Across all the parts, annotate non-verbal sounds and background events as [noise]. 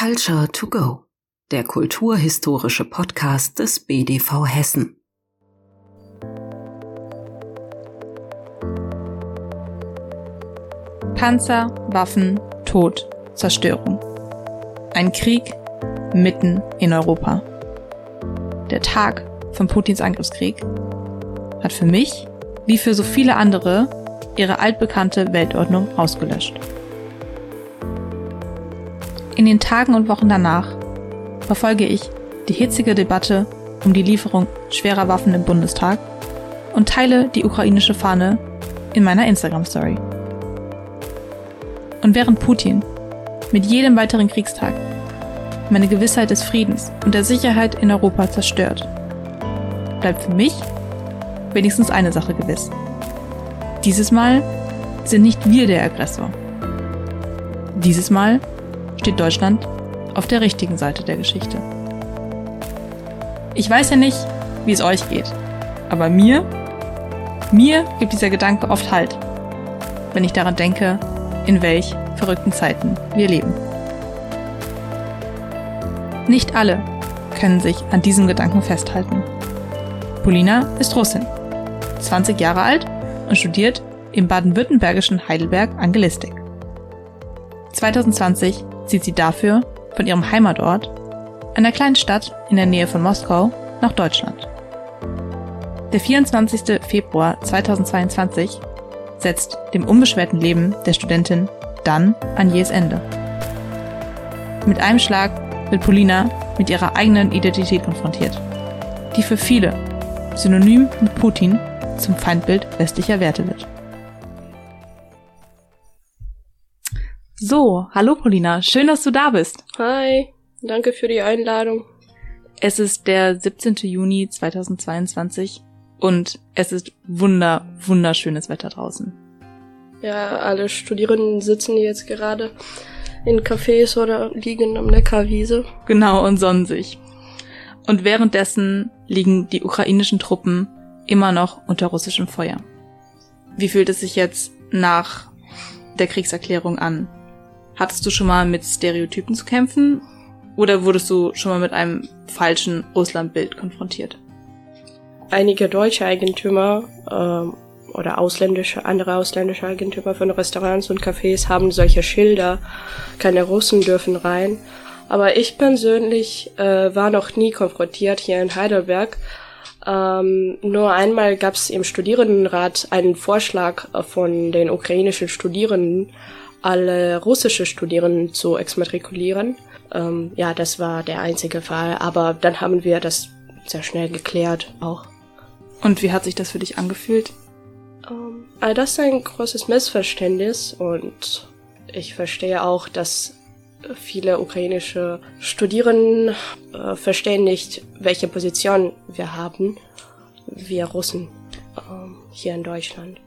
Culture to Go, der kulturhistorische Podcast des BDV Hessen. Panzer, Waffen, Tod, Zerstörung. Ein Krieg mitten in Europa. Der Tag von Putins Angriffskrieg hat für mich, wie für so viele andere, ihre altbekannte Weltordnung ausgelöscht. In den Tagen und Wochen danach verfolge ich die hitzige Debatte um die Lieferung schwerer Waffen im Bundestag und teile die ukrainische Fahne in meiner Instagram-Story. Und während Putin mit jedem weiteren Kriegstag meine Gewissheit des Friedens und der Sicherheit in Europa zerstört, bleibt für mich wenigstens eine Sache gewiss. Dieses Mal sind nicht wir der Aggressor. Dieses Mal steht Deutschland auf der richtigen Seite der Geschichte. Ich weiß ja nicht, wie es euch geht, aber mir, mir gibt dieser Gedanke oft Halt, wenn ich daran denke, in welch verrückten Zeiten wir leben. Nicht alle können sich an diesem Gedanken festhalten. Polina ist Russin, 20 Jahre alt und studiert im baden-württembergischen Heidelberg Angelistik. 2020 zieht sie dafür von ihrem Heimatort, einer kleinen Stadt in der Nähe von Moskau, nach Deutschland. Der 24. Februar 2022 setzt dem unbeschwerten Leben der Studentin dann an jähes Ende. Mit einem Schlag wird Polina mit ihrer eigenen Identität konfrontiert, die für viele synonym mit Putin zum Feindbild westlicher Werte wird. So, hallo Polina, schön, dass du da bist. Hi, danke für die Einladung. Es ist der 17. Juni 2022 und es ist wunder, wunderschönes Wetter draußen. Ja, alle Studierenden sitzen jetzt gerade in Cafés oder liegen am Neckarwiese. Genau, und sonnen sich. Und währenddessen liegen die ukrainischen Truppen immer noch unter russischem Feuer. Wie fühlt es sich jetzt nach der Kriegserklärung an? Hattest du schon mal mit Stereotypen zu kämpfen? Oder wurdest du schon mal mit einem falschen Russlandbild konfrontiert? Einige deutsche Eigentümer ähm, oder ausländische, andere ausländische Eigentümer von Restaurants und Cafés haben solche Schilder. Keine Russen dürfen rein. Aber ich persönlich äh, war noch nie konfrontiert hier in Heidelberg. Ähm, nur einmal gab es im Studierendenrat einen Vorschlag von den ukrainischen Studierenden, alle russische Studierenden zu exmatrikulieren. Ähm, ja, das war der einzige Fall. Aber dann haben wir das sehr schnell geklärt auch. Und wie hat sich das für dich angefühlt? Ähm, also das ist ein großes Missverständnis und ich verstehe auch, dass viele ukrainische Studierenden äh, verstehen nicht, welche Position wir haben, wir Russen äh, hier in Deutschland.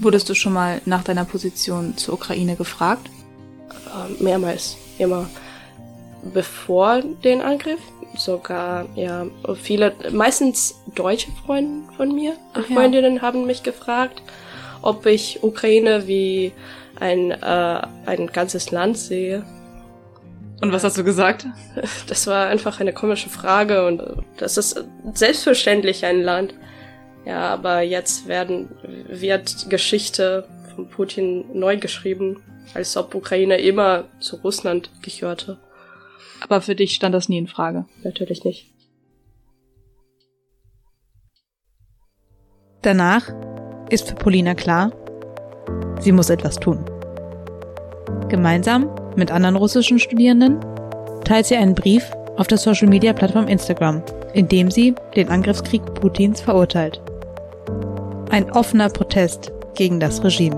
Wurdest du schon mal nach deiner Position zur Ukraine gefragt? Äh, mehrmals, immer bevor den Angriff. Sogar, ja, viele, meistens deutsche Freunde von mir, Ach, Freundinnen ja. haben mich gefragt, ob ich Ukraine wie ein, äh, ein ganzes Land sehe. Und was hast du gesagt? Das war einfach eine komische Frage und das ist selbstverständlich ein Land. Ja, aber jetzt werden, wird Geschichte von Putin neu geschrieben, als ob Ukraine immer zu Russland gehörte. Aber für dich stand das nie in Frage. Natürlich nicht. Danach ist für Polina klar, sie muss etwas tun. Gemeinsam mit anderen russischen Studierenden teilt sie einen Brief auf der Social-Media-Plattform Instagram, in dem sie den Angriffskrieg Putins verurteilt. Ein offener Protest gegen das Regime.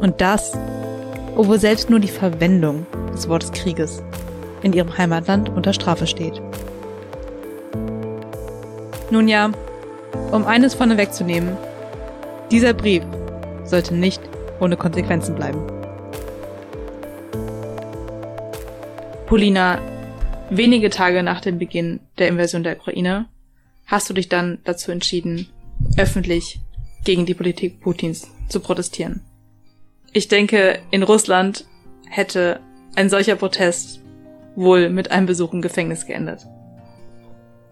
Und das, obwohl selbst nur die Verwendung des Wortes Krieges in ihrem Heimatland unter Strafe steht. Nun ja, um eines vorne wegzunehmen, dieser Brief sollte nicht ohne Konsequenzen bleiben. Polina, wenige Tage nach dem Beginn der Invasion der Ukraine hast du dich dann dazu entschieden, öffentlich gegen die Politik Putins zu protestieren. Ich denke, in Russland hätte ein solcher Protest wohl mit einem Besuch im Gefängnis geendet.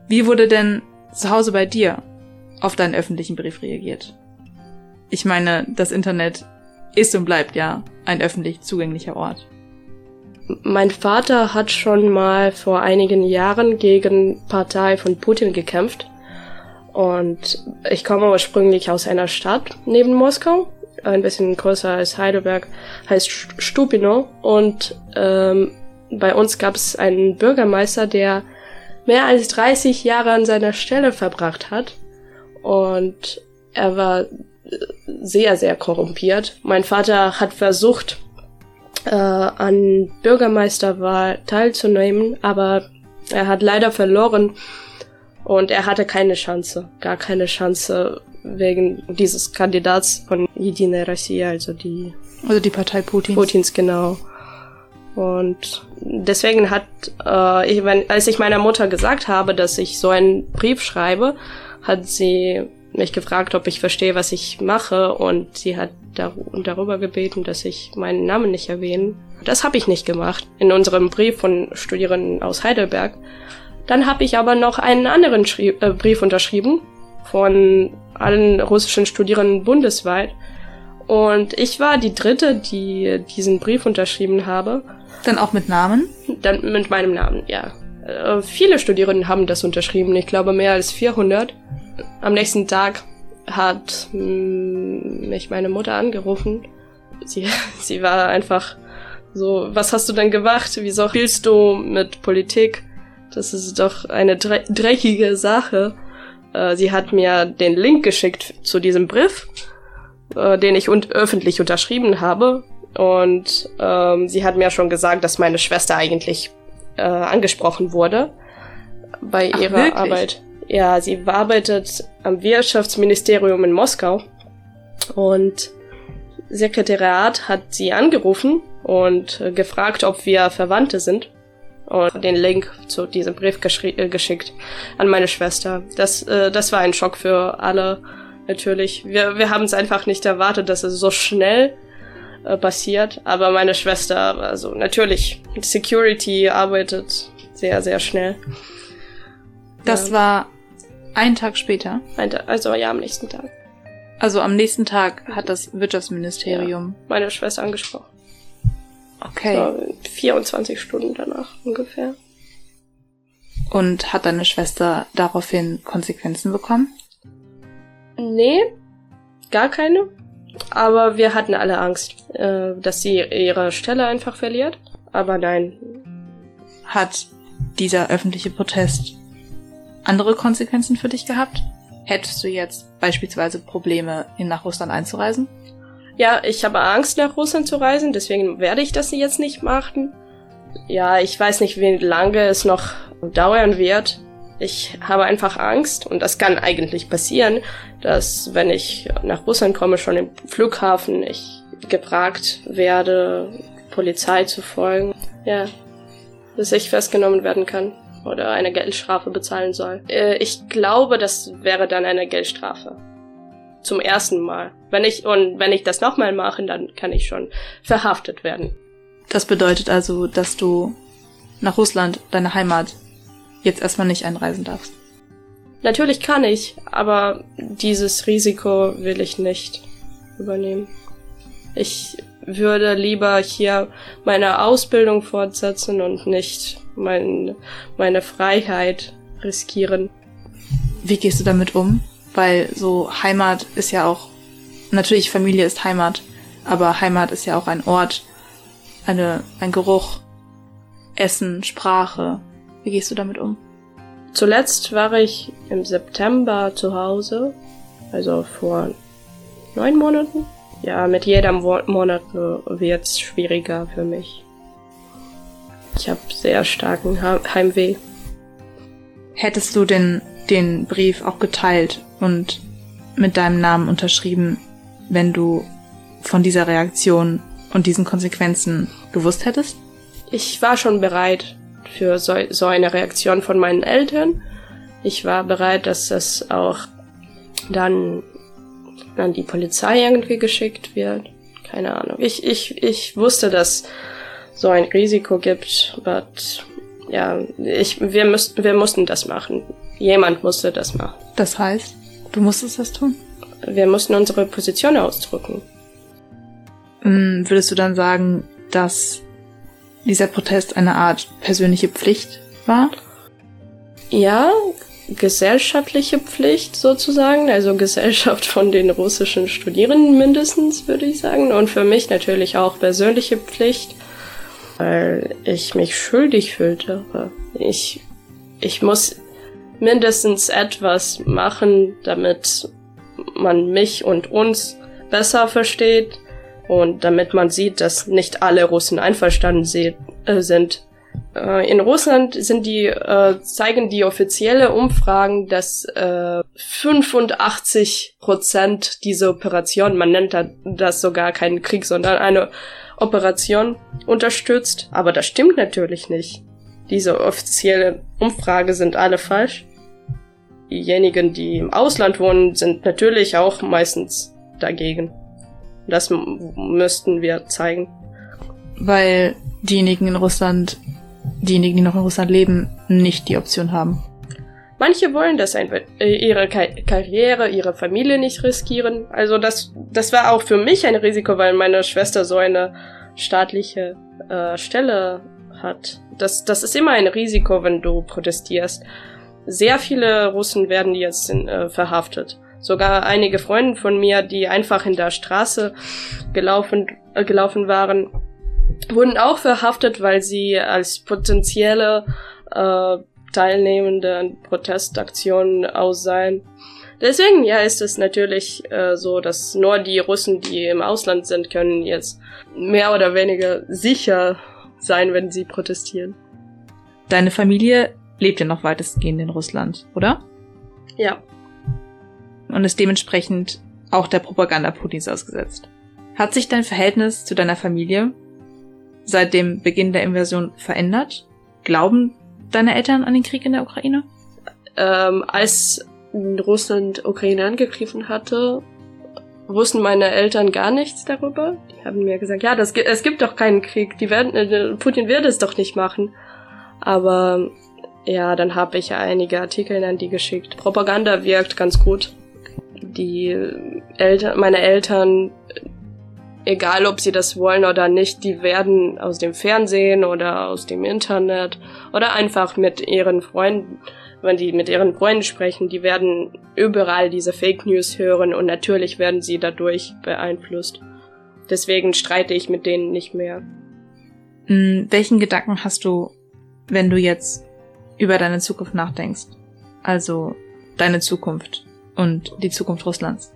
Wie wurde denn zu Hause bei dir auf deinen öffentlichen Brief reagiert? Ich meine, das Internet ist und bleibt ja ein öffentlich zugänglicher Ort. Mein Vater hat schon mal vor einigen Jahren gegen Partei von Putin gekämpft. Und ich komme ursprünglich aus einer Stadt neben Moskau, ein bisschen größer als Heidelberg, heißt Stupino. Und ähm, bei uns gab es einen Bürgermeister, der mehr als 30 Jahre an seiner Stelle verbracht hat. Und er war sehr, sehr korrumpiert. Mein Vater hat versucht, äh, an Bürgermeisterwahl teilzunehmen, aber er hat leider verloren und er hatte keine Chance, gar keine Chance wegen dieses Kandidats von Jedine Russia, also die also die Partei Putins. Putins genau. Und deswegen hat äh, ich, wenn, als ich meiner Mutter gesagt habe, dass ich so einen Brief schreibe, hat sie mich gefragt, ob ich verstehe, was ich mache, und sie hat dar darüber gebeten, dass ich meinen Namen nicht erwähne. Das habe ich nicht gemacht in unserem Brief von Studierenden aus Heidelberg dann habe ich aber noch einen anderen Schrie äh, Brief unterschrieben von allen russischen Studierenden bundesweit. Und ich war die dritte, die diesen Brief unterschrieben habe. Dann auch mit Namen? Dann mit meinem Namen, ja. Äh, viele Studierenden haben das unterschrieben. Ich glaube mehr als 400 am nächsten Tag hat mm, mich meine Mutter angerufen. Sie, [laughs] sie war einfach so, was hast du denn gemacht? Wieso spielst du mit Politik? Das ist doch eine dre dreckige Sache. Äh, sie hat mir den Link geschickt zu diesem Brief, äh, den ich un öffentlich unterschrieben habe. Und ähm, sie hat mir schon gesagt, dass meine Schwester eigentlich äh, angesprochen wurde bei Ach, ihrer wirklich? Arbeit. Ja, sie arbeitet am Wirtschaftsministerium in Moskau und Sekretariat hat sie angerufen und äh, gefragt, ob wir Verwandte sind und den Link zu diesem Brief äh, geschickt an meine Schwester. Das, äh, das war ein Schock für alle natürlich. Wir, wir haben es einfach nicht erwartet, dass es so schnell äh, passiert. Aber meine Schwester, also natürlich, Security arbeitet sehr, sehr schnell. Das ja. war ein Tag später? Ein Tag, also ja, am nächsten Tag. Also am nächsten Tag hat das Wirtschaftsministerium ja, meine Schwester angesprochen. Okay. So 24 Stunden danach ungefähr. Und hat deine Schwester daraufhin Konsequenzen bekommen? Nee, gar keine. Aber wir hatten alle Angst, äh, dass sie ihre Stelle einfach verliert. Aber nein. Hat dieser öffentliche Protest andere Konsequenzen für dich gehabt? Hättest du jetzt beispielsweise Probleme, in nach Russland einzureisen? Ja, ich habe Angst, nach Russland zu reisen, deswegen werde ich das jetzt nicht machen. Ja, ich weiß nicht, wie lange es noch dauern wird. Ich habe einfach Angst und das kann eigentlich passieren, dass wenn ich nach Russland komme, schon im Flughafen, ich gefragt werde, Polizei zu folgen. Ja, dass ich festgenommen werden kann oder eine Geldstrafe bezahlen soll. Äh, ich glaube, das wäre dann eine Geldstrafe. Zum ersten Mal. Wenn ich, und wenn ich das nochmal mache, dann kann ich schon verhaftet werden. Das bedeutet also, dass du nach Russland, deine Heimat, jetzt erstmal nicht einreisen darfst. Natürlich kann ich, aber dieses Risiko will ich nicht übernehmen. Ich würde lieber hier meine Ausbildung fortsetzen und nicht mein, meine Freiheit riskieren. Wie gehst du damit um? Weil so Heimat ist ja auch, natürlich Familie ist Heimat, aber Heimat ist ja auch ein Ort, eine, ein Geruch, Essen, Sprache. Wie gehst du damit um? Zuletzt war ich im September zu Hause, also vor neun Monaten. Ja, mit jedem Monat wird es schwieriger für mich. Ich habe sehr starken Heimweh. Hättest du denn den Brief auch geteilt und mit deinem Namen unterschrieben, wenn du von dieser Reaktion und diesen Konsequenzen gewusst hättest? Ich war schon bereit für so, so eine Reaktion von meinen Eltern. Ich war bereit, dass das auch dann an die Polizei irgendwie geschickt wird. Keine Ahnung. Ich, ich, ich wusste, dass so ein Risiko gibt, but ja, ich, wir, müssten, wir mussten das machen. Jemand musste das machen. Das heißt, du musstest das tun? Wir mussten unsere Position ausdrücken. Hm, würdest du dann sagen, dass dieser Protest eine Art persönliche Pflicht war? Ja, gesellschaftliche Pflicht sozusagen, also Gesellschaft von den russischen Studierenden mindestens, würde ich sagen. Und für mich natürlich auch persönliche Pflicht, weil ich mich schuldig fühlte. Ich, ich muss mindestens etwas machen, damit man mich und uns besser versteht und damit man sieht, dass nicht alle Russen einverstanden äh, sind äh, in Russland sind die, äh, zeigen die offizielle Umfragen, dass äh, 85 Prozent dieser Operation, man nennt das sogar keinen Krieg, sondern eine Operation unterstützt. Aber das stimmt natürlich nicht. Diese offizielle Umfrage sind alle falsch. Diejenigen, die im Ausland wohnen, sind natürlich auch meistens dagegen. Das müssten wir zeigen. Weil diejenigen in Russland diejenigen, die noch in Russland leben, nicht die Option haben. Manche wollen das einfach, äh, ihre Karriere, ihre Familie nicht riskieren. Also das, das war auch für mich ein Risiko, weil meine Schwester so eine staatliche äh, Stelle hat. Das, das ist immer ein Risiko, wenn du protestierst. Sehr viele Russen werden jetzt in, äh, verhaftet. Sogar einige Freunde von mir, die einfach in der Straße gelaufen, äh, gelaufen waren, wurden auch verhaftet, weil sie als potenzielle äh, Teilnehmende an Protestaktionen ausseien. Deswegen, ja, ist es natürlich äh, so, dass nur die Russen, die im Ausland sind, können jetzt mehr oder weniger sicher sein, wenn sie protestieren. Deine Familie lebt ja noch weitestgehend in Russland, oder? Ja. Und ist dementsprechend auch der Propaganda Putins ausgesetzt. Hat sich dein Verhältnis zu deiner Familie seit dem Beginn der Invasion verändert? Glauben deine Eltern an den Krieg in der Ukraine? Ähm, als Russland Ukraine angegriffen hatte, wussten meine Eltern gar nichts darüber. Die haben mir gesagt, ja, das, es gibt doch keinen Krieg. Die werden, äh, Putin wird es doch nicht machen. Aber ja, dann habe ich einige Artikel an die geschickt. Propaganda wirkt ganz gut. Die Eltern, meine Eltern egal ob sie das wollen oder nicht, die werden aus dem Fernsehen oder aus dem Internet oder einfach mit ihren Freunden, wenn die mit ihren Freunden sprechen, die werden überall diese Fake News hören und natürlich werden sie dadurch beeinflusst. Deswegen streite ich mit denen nicht mehr. Hm, welchen Gedanken hast du, wenn du jetzt über deine Zukunft nachdenkst? Also deine Zukunft und die Zukunft Russlands?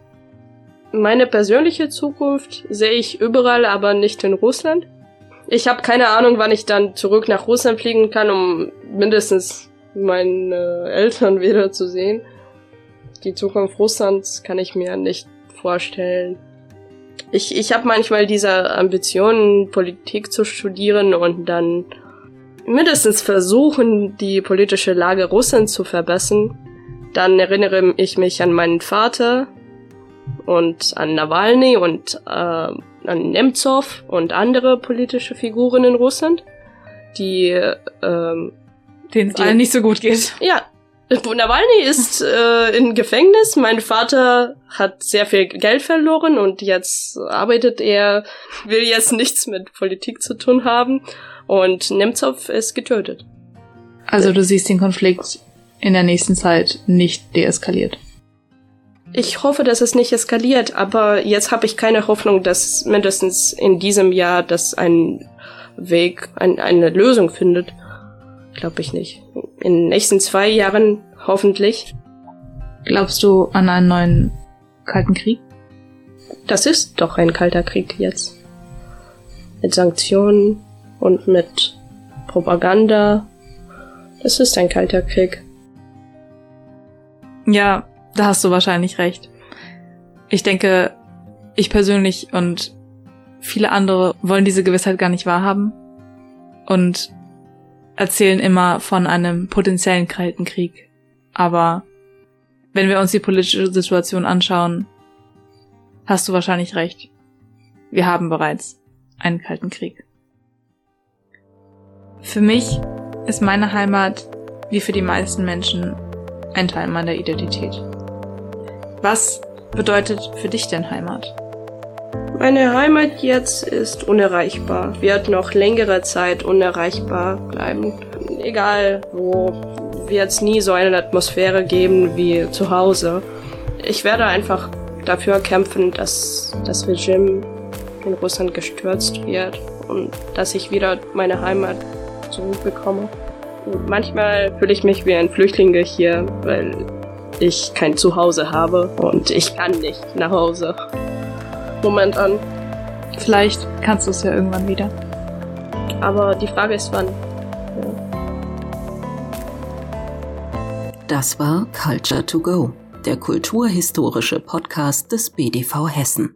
Meine persönliche Zukunft sehe ich überall, aber nicht in Russland. Ich habe keine Ahnung, wann ich dann zurück nach Russland fliegen kann, um mindestens meine Eltern wieder zu sehen. Die Zukunft Russlands kann ich mir nicht vorstellen. Ich, ich habe manchmal diese Ambitionen, Politik zu studieren und dann mindestens versuchen, die politische Lage Russlands zu verbessern. Dann erinnere ich mich an meinen Vater, und an Nawalny und äh, an Nemtsov und andere politische Figuren in Russland, die ähm, denen es allen nicht so gut geht. Ja, Nawalny ist [laughs] äh, in Gefängnis. Mein Vater hat sehr viel Geld verloren und jetzt arbeitet er, will jetzt nichts mit Politik zu tun haben. Und Nemtsov ist getötet. Also du siehst den Konflikt in der nächsten Zeit nicht deeskaliert. Ich hoffe, dass es nicht eskaliert, aber jetzt habe ich keine Hoffnung, dass mindestens in diesem Jahr das ein Weg, ein, eine Lösung findet. Glaube ich nicht. In den nächsten zwei Jahren hoffentlich. Glaubst du an einen neuen Kalten Krieg? Das ist doch ein kalter Krieg jetzt. Mit Sanktionen und mit Propaganda. Das ist ein kalter Krieg. Ja, da hast du wahrscheinlich recht. Ich denke, ich persönlich und viele andere wollen diese Gewissheit gar nicht wahrhaben und erzählen immer von einem potenziellen kalten Krieg. Aber wenn wir uns die politische Situation anschauen, hast du wahrscheinlich recht. Wir haben bereits einen kalten Krieg. Für mich ist meine Heimat, wie für die meisten Menschen, ein Teil meiner Identität. Was bedeutet für dich denn Heimat? Meine Heimat jetzt ist unerreichbar, wird noch längere Zeit unerreichbar bleiben. Egal wo, wird es nie so eine Atmosphäre geben wie zu Hause. Ich werde einfach dafür kämpfen, dass das Regime in Russland gestürzt wird und dass ich wieder meine Heimat zurückbekomme. Und manchmal fühle ich mich wie ein Flüchtling hier, weil ich kein Zuhause habe und ich kann nicht nach Hause. Moment an. Vielleicht kannst du es ja irgendwann wieder. Aber die Frage ist wann. Das war Culture to Go, der kulturhistorische Podcast des BDV Hessen.